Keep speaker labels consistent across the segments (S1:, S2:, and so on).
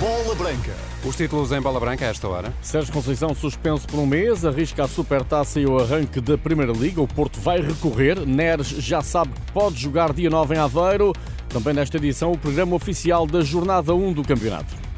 S1: Bola Branca.
S2: Os títulos em bola branca a esta hora.
S3: Sérgio Conceição suspenso por um mês, arrisca a supertaça e o arranque da Primeira Liga. O Porto vai recorrer. Neres já sabe que pode jogar dia 9 em Aveiro. Também nesta edição, o programa oficial da Jornada 1 do campeonato.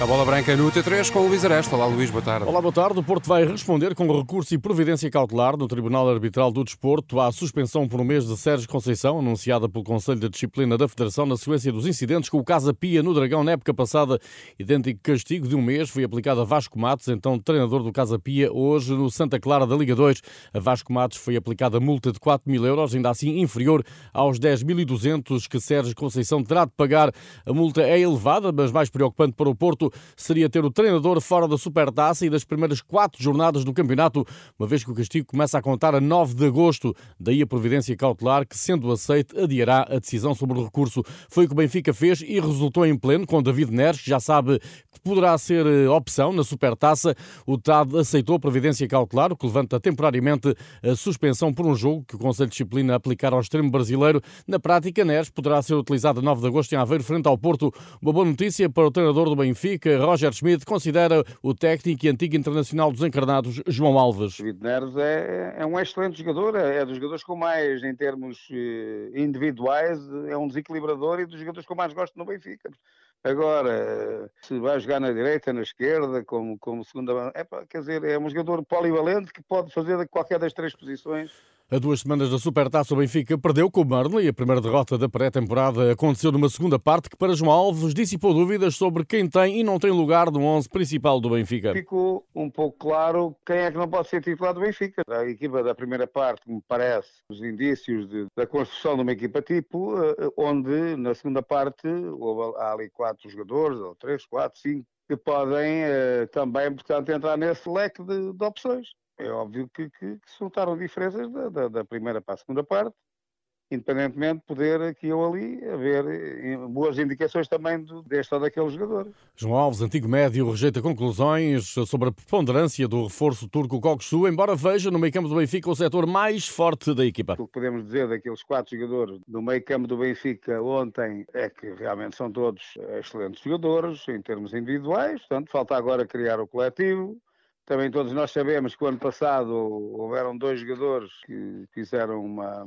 S2: A bola branca no T3 com o Luís Aresta. Olá, Luís, boa tarde.
S3: Olá, boa tarde. O Porto vai responder com recurso e providência cautelar no Tribunal Arbitral do Desporto à suspensão por um mês de Sérgio Conceição, anunciada pelo Conselho de Disciplina da Federação na sequência dos incidentes com o Casa Pia no Dragão na época passada. Idêntico castigo de um mês foi aplicado a Vasco Matos, então treinador do Casa Pia, hoje no Santa Clara da Liga 2. A Vasco Matos foi aplicada multa de 4 mil euros, ainda assim inferior aos 10.200 que Sérgio Conceição terá de pagar. A multa é elevada, mas mais preocupante para o Porto seria ter o treinador fora da Supertaça e das primeiras quatro jornadas do campeonato, uma vez que o castigo começa a contar a 9 de agosto. Daí a providência cautelar que, sendo aceite, adiará a decisão sobre o recurso. Foi o que o Benfica fez e resultou em pleno com David Neres, que já sabe que poderá ser eh, opção na Supertaça. O TAD aceitou a providência cautelar, o que levanta temporariamente a suspensão por um jogo que o Conselho de Disciplina aplicar ao extremo brasileiro. Na prática, Neres poderá ser utilizado a 9 de agosto em Aveiro, frente ao Porto. Uma boa notícia para o treinador do Benfica, Roger Schmidt, considera o técnico e antigo internacional dos encarnados, João Alves.
S4: David Neres é, é um excelente jogador, é, é dos jogadores com mais, em termos eh, individuais, é um desequilibrador e dos jogadores que mais gosto no Benfica. Agora, se vai jogar na direita, na esquerda, como, como segunda é, quer dizer, é um jogador polivalente que pode fazer qualquer das três posições
S3: a duas semanas da Supertaça, o Benfica perdeu com o Burnley. A primeira derrota da pré-temporada aconteceu numa segunda parte que, para João Alves, dissipou dúvidas sobre quem tem e não tem lugar no 11 principal do Benfica.
S4: Ficou um pouco claro quem é que não pode ser titular do Benfica. A equipa da primeira parte, me parece, os indícios de, da construção de uma equipa tipo, eh, onde na segunda parte há ali quatro jogadores, ou três, quatro, cinco, que podem eh, também, portanto, entrar nesse leque de, de opções. É óbvio que, que, que se notaram diferenças da, da, da, primeira para a segunda parte, independentemente de poder aqui ou ali haver eh, boas indicações também deste ou daquele jogador.
S3: João Alves, antigo médio, rejeita conclusões sobre a preponderância do reforço turco Koksu, embora veja no meio campo do Benfica o setor mais forte da equipa.
S4: O que podemos dizer daqueles quatro jogadores do meio campo do Benfica ontem é que realmente são todos excelentes jogadores em termos individuais, portanto falta agora criar o coletivo, também todos nós sabemos que o ano passado houveram dois jogadores que fizeram uma,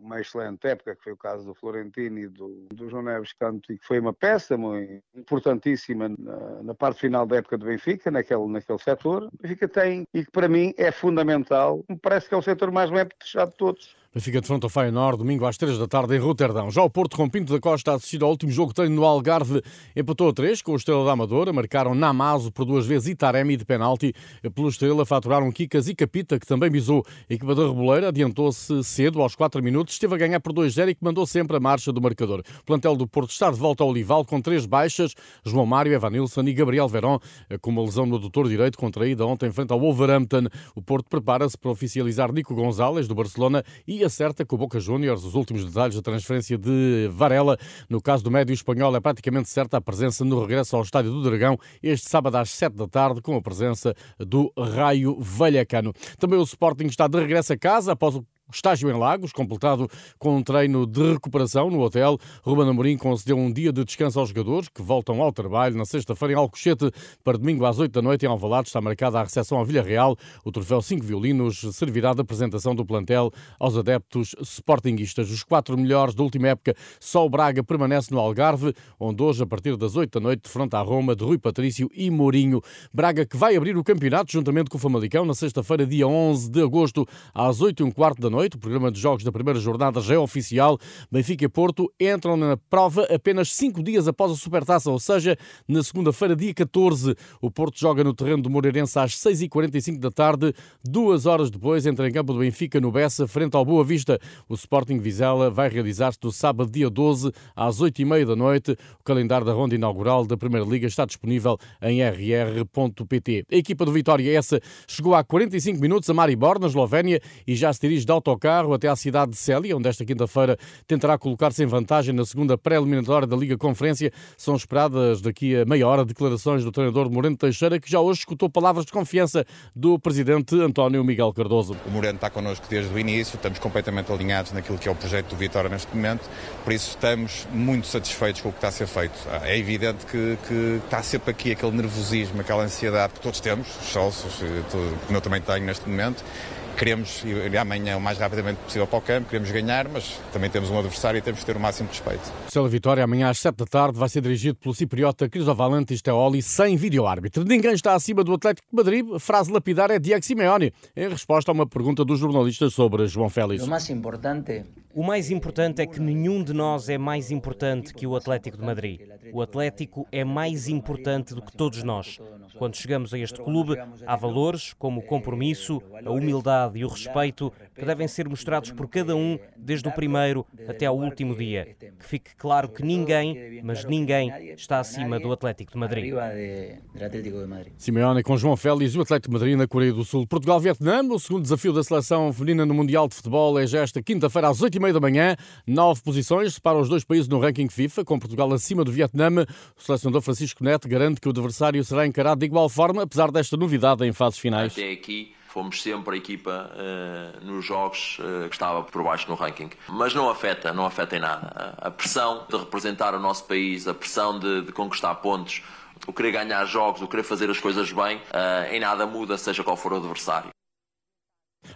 S4: uma excelente época, que foi o caso do Florentino e do, do João Neves Canto, e que foi uma peça muito importantíssima na, na, parte final da época do Benfica, naquele, naquele setor. O Benfica tem, e que para mim é fundamental, me parece que é o setor mais bem fechado de todos
S3: Benfica de frente ao Feyenoord, domingo às 3 da tarde em Roterdão. Já o Porto com Pinto da Costa assistido ao último jogo treino no Algarve empatou a 3 com o Estrela da Amadora, marcaram Namazo por duas vezes e Taremi de penalti. Pelo Estrela faturaram Kikas e Capita, que também visou a equipa da Reboleira, adiantou-se cedo aos 4 minutos, esteve a ganhar por 2-0 e que mandou sempre a marcha do marcador. O plantel do Porto está de volta ao Olival com três baixas, João Mário, Evanilson e Gabriel Verón, com uma lesão no doutor direito contraída ontem frente ao Wolverhampton. O Porto prepara-se para oficializar Nico Gonzalez do Barcelona e acerta com o Boca Juniors os últimos detalhes da transferência de Varela. No caso do médio espanhol, é praticamente certa a presença no regresso ao Estádio do Dragão este sábado às 7 da tarde, com a presença do Raio Vallecano. Também o Sporting está de regresso a casa após o Estágio em Lagos, completado com um treino de recuperação no hotel. Ruben Amorim concedeu um dia de descanso aos jogadores que voltam ao trabalho na sexta-feira em Alcochete. Para domingo às 8 da noite em Alvalade está marcada a recepção ao Villarreal. O troféu 5 violinos servirá de apresentação do plantel aos adeptos sportinguistas. Os quatro melhores da última época, só o Braga permanece no Algarve, onde hoje, a partir das 8 da noite, defronta a Roma de Rui Patrício e Mourinho. Braga que vai abrir o campeonato juntamente com o Famalicão na sexta-feira, dia 11 de agosto, às 8 e um quarto da noite noite. O programa de jogos da primeira jornada já é oficial. Benfica e Porto entram na prova apenas cinco dias após a Supertaça, ou seja, na segunda-feira, dia 14. O Porto joga no terreno do Moreirense às 6h45 da tarde. Duas horas depois, entra em campo do Benfica no Bessa, frente ao Boa Vista. O Sporting Vizela vai realizar-se no sábado, dia 12, às 8h30 da noite. O calendário da ronda inaugural da Primeira Liga está disponível em rr.pt. A equipa do Vitória essa chegou há 45 minutos a Maribor, na Eslovénia, e já se dirige de autocarro até à cidade de Célia, onde esta quinta-feira tentará colocar-se em vantagem na segunda pré-eliminatória da Liga Conferência. São esperadas daqui a meia hora declarações do treinador Moreno Teixeira, que já hoje escutou palavras de confiança do presidente António Miguel Cardoso.
S1: O Moreno está connosco desde o início, estamos completamente alinhados naquilo que é o projeto do Vitória neste momento, por isso estamos muito satisfeitos com o que está a ser feito. É evidente que, que está sempre aqui aquele nervosismo, aquela ansiedade que todos temos, os sócios, que eu também tenho neste momento, Queremos ir amanhã o mais rapidamente possível para o campo, queremos ganhar, mas também temos um adversário e temos de ter o máximo de respeito.
S3: Cela Vitória, amanhã às 7 da tarde, vai ser dirigido pelo cipriota Crisovalente Esteoli, sem vídeo-árbitro. Ninguém está acima do Atlético de Madrid. Frase lapidar é Diego Simeone, em resposta a uma pergunta dos jornalistas sobre João Félix.
S5: O mais importante
S6: o mais importante é que nenhum de nós é mais importante que o Atlético de Madrid. O Atlético é mais importante do que todos nós. Quando chegamos a este clube, há valores como o compromisso, a humildade e o respeito que devem ser mostrados por cada um, desde o primeiro até ao último dia. Que fique claro que ninguém, mas ninguém, está acima do Atlético de Madrid.
S3: Simeone com João Félix e o Atlético de Madrid na Coreia do Sul. Portugal-Vietnã, o segundo desafio da seleção feminina no Mundial de Futebol é já esta quinta-feira às 8 meio da manhã. Nove posições separam os dois países no ranking FIFA, com Portugal acima do Vietnã. O selecionador Francisco Neto garante que o adversário será encarado de igual forma, apesar desta novidade em fases finais.
S7: Até aqui fomos sempre a equipa uh, nos jogos uh, que estava por baixo no ranking. Mas não afeta, não afeta em nada. A pressão de representar o nosso país, a pressão de, de conquistar pontos, o querer ganhar jogos, o querer fazer as coisas bem, uh, em nada muda, seja qual for o adversário.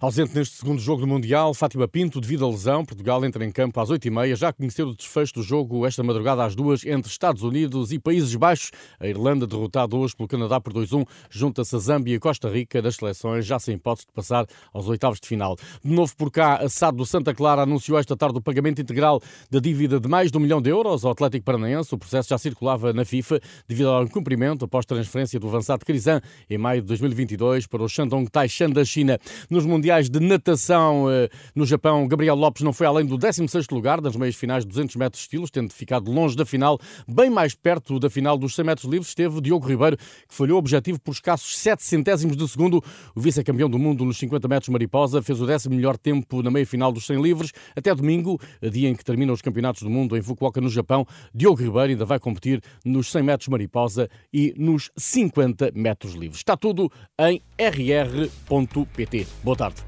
S3: Ausente neste segundo jogo do Mundial, Fátima Pinto, devido à lesão, Portugal entra em campo às 8h30. Já conheceu o desfecho do jogo esta madrugada às duas entre Estados Unidos e Países Baixos. A Irlanda, derrotada hoje pelo Canadá por 2-1, junta-se a Zâmbia e Costa Rica das seleções, já sem hipótese de passar aos oitavos de final. De novo por cá, a SAD do Santa Clara anunciou esta tarde o pagamento integral da dívida de mais de um milhão de euros ao Atlético Paranaense. O processo já circulava na FIFA devido ao incumprimento após transferência do avançado Crisan em maio de 2022 para o Shandong Taishan da China. Nos Mundiais de Natação eh, no Japão, Gabriel Lopes não foi além do 16º lugar nas meias finais de 200 metros estilos, tendo ficado longe da final, bem mais perto da final dos 100 metros livres, esteve Diogo Ribeiro, que falhou o objetivo por escassos 7 centésimos de segundo. O vice-campeão do mundo nos 50 metros mariposa fez o décimo melhor tempo na meia final dos 100 livres. Até domingo, dia em que terminam os campeonatos do mundo em Fukuoka, no Japão, Diogo Ribeiro ainda vai competir nos 100 metros mariposa e nos 50 metros livres. Está tudo em rr.pt. Boa tarde.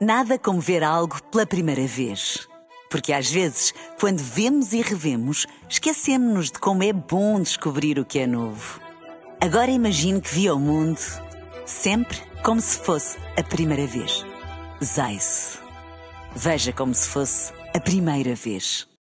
S8: Nada como ver algo pela primeira vez. Porque às vezes, quando vemos e revemos, esquecemos-nos de como é bom descobrir o que é novo. Agora imagine que viu o mundo sempre como se fosse a primeira vez. Zais. Veja como se fosse a primeira vez.